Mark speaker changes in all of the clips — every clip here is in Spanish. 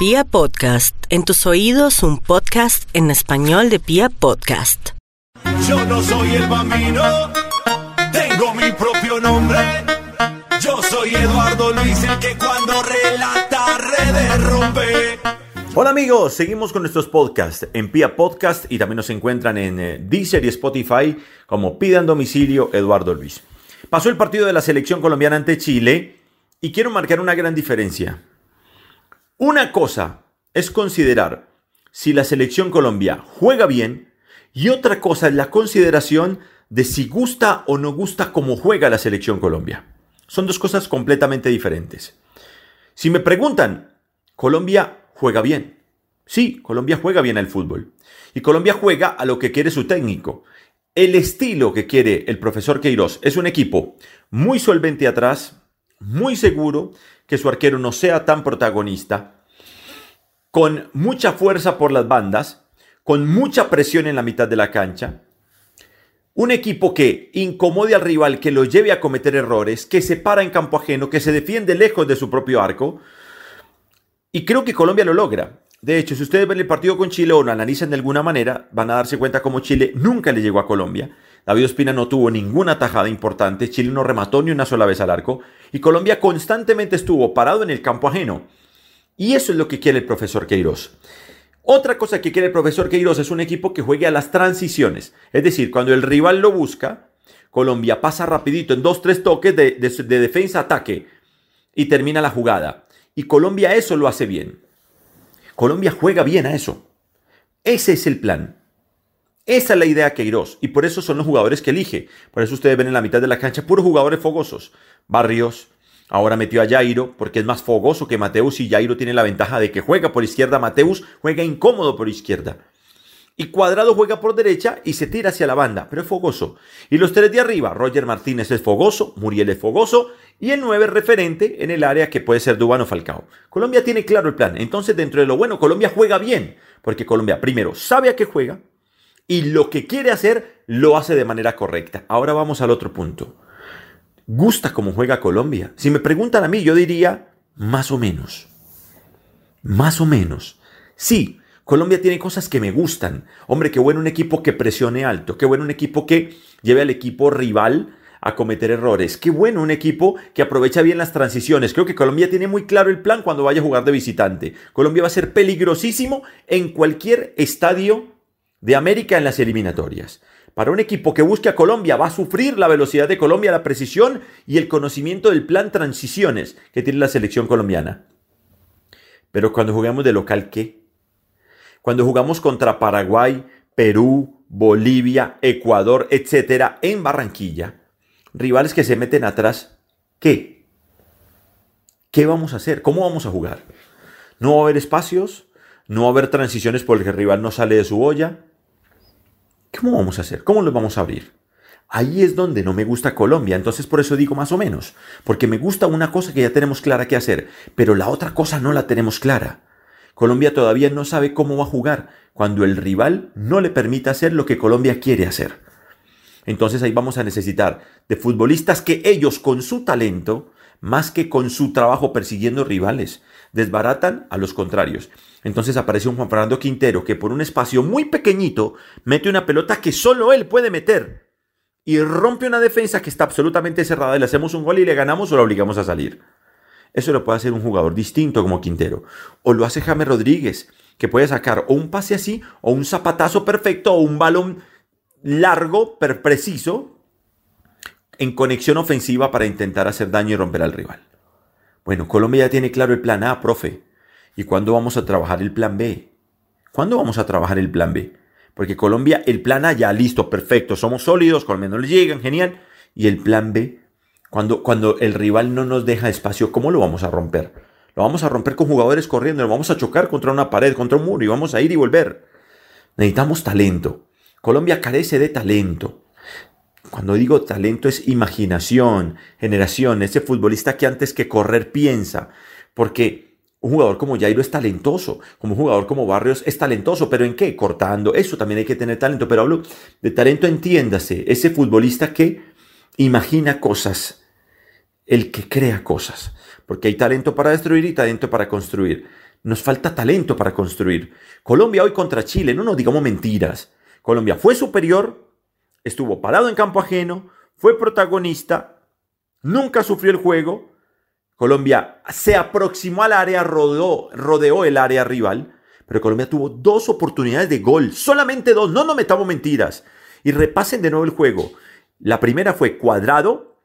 Speaker 1: Pia Podcast, en tus oídos un podcast en español de Pia Podcast.
Speaker 2: Yo no soy el bambino, tengo mi propio nombre. Yo soy Eduardo Luis, el que cuando relata redes rompe.
Speaker 3: Hola amigos, seguimos con nuestros podcasts en Pia Podcast y también nos encuentran en eh, Deezer y Spotify como Pidan Domicilio Eduardo Luis. Pasó el partido de la selección colombiana ante Chile y quiero marcar una gran diferencia. Una cosa es considerar si la selección Colombia juega bien y otra cosa es la consideración de si gusta o no gusta cómo juega la selección Colombia. Son dos cosas completamente diferentes. Si me preguntan, Colombia juega bien. Sí, Colombia juega bien al fútbol. Y Colombia juega a lo que quiere su técnico. El estilo que quiere el profesor Queiroz es un equipo muy solvente atrás, muy seguro, que su arquero no sea tan protagonista, con mucha fuerza por las bandas, con mucha presión en la mitad de la cancha, un equipo que incomode al rival, que lo lleve a cometer errores, que se para en campo ajeno, que se defiende lejos de su propio arco. Y creo que Colombia lo logra. De hecho, si ustedes ven el partido con Chile o lo analizan de alguna manera, van a darse cuenta cómo Chile nunca le llegó a Colombia. David Ospina no tuvo ninguna tajada importante, Chile no remató ni una sola vez al arco y Colombia constantemente estuvo parado en el campo ajeno. Y eso es lo que quiere el profesor Queiroz. Otra cosa que quiere el profesor Queiroz es un equipo que juegue a las transiciones. Es decir, cuando el rival lo busca, Colombia pasa rapidito en dos, tres toques de, de defensa-ataque y termina la jugada. Y Colombia eso lo hace bien. Colombia juega bien a eso. Ese es el plan. Esa es la idea Queiroz y por eso son los jugadores que elige. Por eso ustedes ven en la mitad de la cancha puros jugadores fogosos. Barrios, ahora metió a Jairo porque es más fogoso que Mateus y Jairo tiene la ventaja de que juega por izquierda. Mateus juega incómodo por izquierda. Y Cuadrado juega por derecha y se tira hacia la banda, pero es fogoso. Y los tres de arriba, Roger Martínez es fogoso, Muriel es fogoso y el 9 referente en el área que puede ser Dubano Falcao. Colombia tiene claro el plan. Entonces, dentro de lo bueno, Colombia juega bien, porque Colombia primero sabe a qué juega, y lo que quiere hacer lo hace de manera correcta. Ahora vamos al otro punto. ¿Gusta cómo juega Colombia? Si me preguntan a mí, yo diría más o menos. Más o menos. Sí, Colombia tiene cosas que me gustan. Hombre, qué bueno un equipo que presione alto, qué bueno un equipo que lleve al equipo rival a cometer errores. Qué bueno un equipo que aprovecha bien las transiciones. Creo que Colombia tiene muy claro el plan cuando vaya a jugar de visitante. Colombia va a ser peligrosísimo en cualquier estadio de América en las eliminatorias. Para un equipo que busque a Colombia va a sufrir la velocidad de Colombia, la precisión y el conocimiento del plan transiciones que tiene la selección colombiana. Pero cuando jugamos de local, ¿qué? Cuando jugamos contra Paraguay, Perú, Bolivia, Ecuador, etcétera, en Barranquilla, rivales que se meten atrás, ¿qué? ¿Qué vamos a hacer? ¿Cómo vamos a jugar? ¿No va a haber espacios? ¿No va a haber transiciones porque el rival no sale de su olla? ¿Cómo vamos a hacer? ¿Cómo los vamos a abrir? Ahí es donde no me gusta Colombia, entonces por eso digo más o menos, porque me gusta una cosa que ya tenemos clara que hacer, pero la otra cosa no la tenemos clara. Colombia todavía no sabe cómo va a jugar cuando el rival no le permita hacer lo que Colombia quiere hacer. Entonces ahí vamos a necesitar de futbolistas que ellos con su talento, más que con su trabajo persiguiendo rivales, desbaratan a los contrarios. Entonces aparece un Juan Fernando Quintero que por un espacio muy pequeñito mete una pelota que solo él puede meter y rompe una defensa que está absolutamente cerrada y le hacemos un gol y le ganamos o lo obligamos a salir. Eso lo puede hacer un jugador distinto como Quintero. O lo hace James Rodríguez, que puede sacar o un pase así, o un zapatazo perfecto, o un balón largo, pero preciso, en conexión ofensiva para intentar hacer daño y romper al rival. Bueno, Colombia ya tiene claro el plan A, profe. ¿Y cuándo vamos a trabajar el plan B? ¿Cuándo vamos a trabajar el plan B? Porque Colombia, el plan A ya listo, perfecto, somos sólidos, Colombia no le llegan, genial. Y el plan B, cuando, cuando el rival no nos deja espacio, ¿cómo lo vamos a romper? Lo vamos a romper con jugadores corriendo, lo vamos a chocar contra una pared, contra un muro y vamos a ir y volver. Necesitamos talento. Colombia carece de talento. Cuando digo talento es imaginación, generación, ese futbolista que antes que correr piensa. Porque un jugador como Jairo es talentoso, como un jugador como Barrios es talentoso, pero ¿en qué? Cortando, eso también hay que tener talento, pero hablo de talento, entiéndase, ese futbolista que imagina cosas, el que crea cosas, porque hay talento para destruir y talento para construir. Nos falta talento para construir. Colombia hoy contra Chile, no nos digamos mentiras. Colombia fue superior, estuvo parado en campo ajeno, fue protagonista, nunca sufrió el juego. Colombia se aproximó al área, rodeó, rodeó el área rival, pero Colombia tuvo dos oportunidades de gol, solamente dos, no nos metamos mentiras. Y repasen de nuevo el juego. La primera fue cuadrado,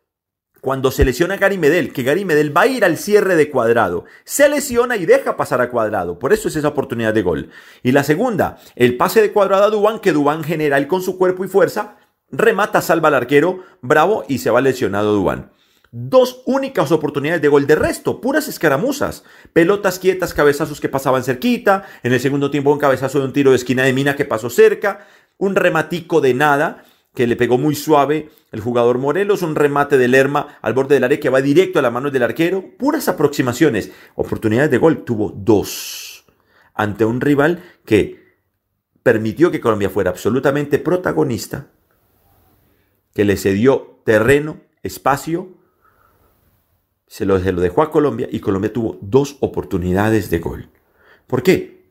Speaker 3: cuando se lesiona Gary Medel, que Gary Medel va a ir al cierre de cuadrado, se lesiona y deja pasar a cuadrado, por eso es esa oportunidad de gol. Y la segunda, el pase de cuadrado a Dubán, que Dubán general con su cuerpo y fuerza remata, salva al arquero, bravo y se va lesionado Dubán. Dos únicas oportunidades de gol de resto, puras escaramuzas, pelotas quietas, cabezazos que pasaban cerquita, en el segundo tiempo un cabezazo de un tiro de esquina de Mina que pasó cerca, un rematico de nada que le pegó muy suave el jugador Morelos, un remate de Lerma al borde del área que va directo a la mano del arquero, puras aproximaciones, oportunidades de gol, tuvo dos ante un rival que permitió que Colombia fuera absolutamente protagonista, que le cedió terreno, espacio, se lo, se lo dejó a Colombia y Colombia tuvo dos oportunidades de gol. ¿Por qué?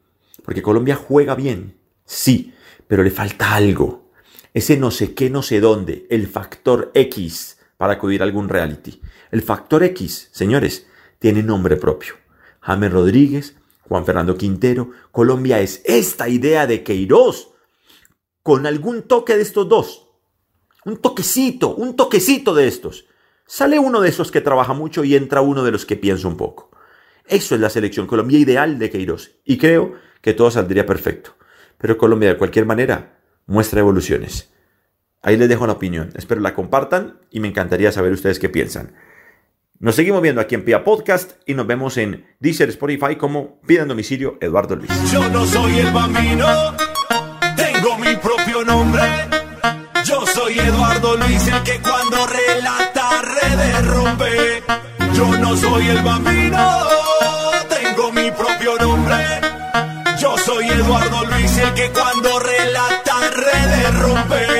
Speaker 3: Porque Colombia juega bien, sí, pero le falta algo ese no sé qué, no sé dónde, el factor X para acudir a algún reality. El factor X, señores, tiene nombre propio. James Rodríguez, Juan Fernando Quintero, Colombia es esta idea de Queiroz, con algún toque de estos dos. Un toquecito, un toquecito de estos. Sale uno de esos que trabaja mucho y entra uno de los que piensa un poco. Eso es la selección Colombia ideal de Queiroz. Y creo que todo saldría perfecto. Pero Colombia de cualquier manera muestra evoluciones. Ahí les dejo la opinión. Espero la compartan y me encantaría saber ustedes qué piensan. Nos seguimos viendo aquí en Pia Podcast y nos vemos en Deezer, Spotify como Pidan Domicilio Eduardo Luis.
Speaker 2: Yo no soy el bambino, tengo mi propio nombre. Yo soy Eduardo Luis, el que cuando relata Yo no soy el bambino, tengo mi propio nombre. Yo soy Eduardo Luis, el que cuando relata redes rompe.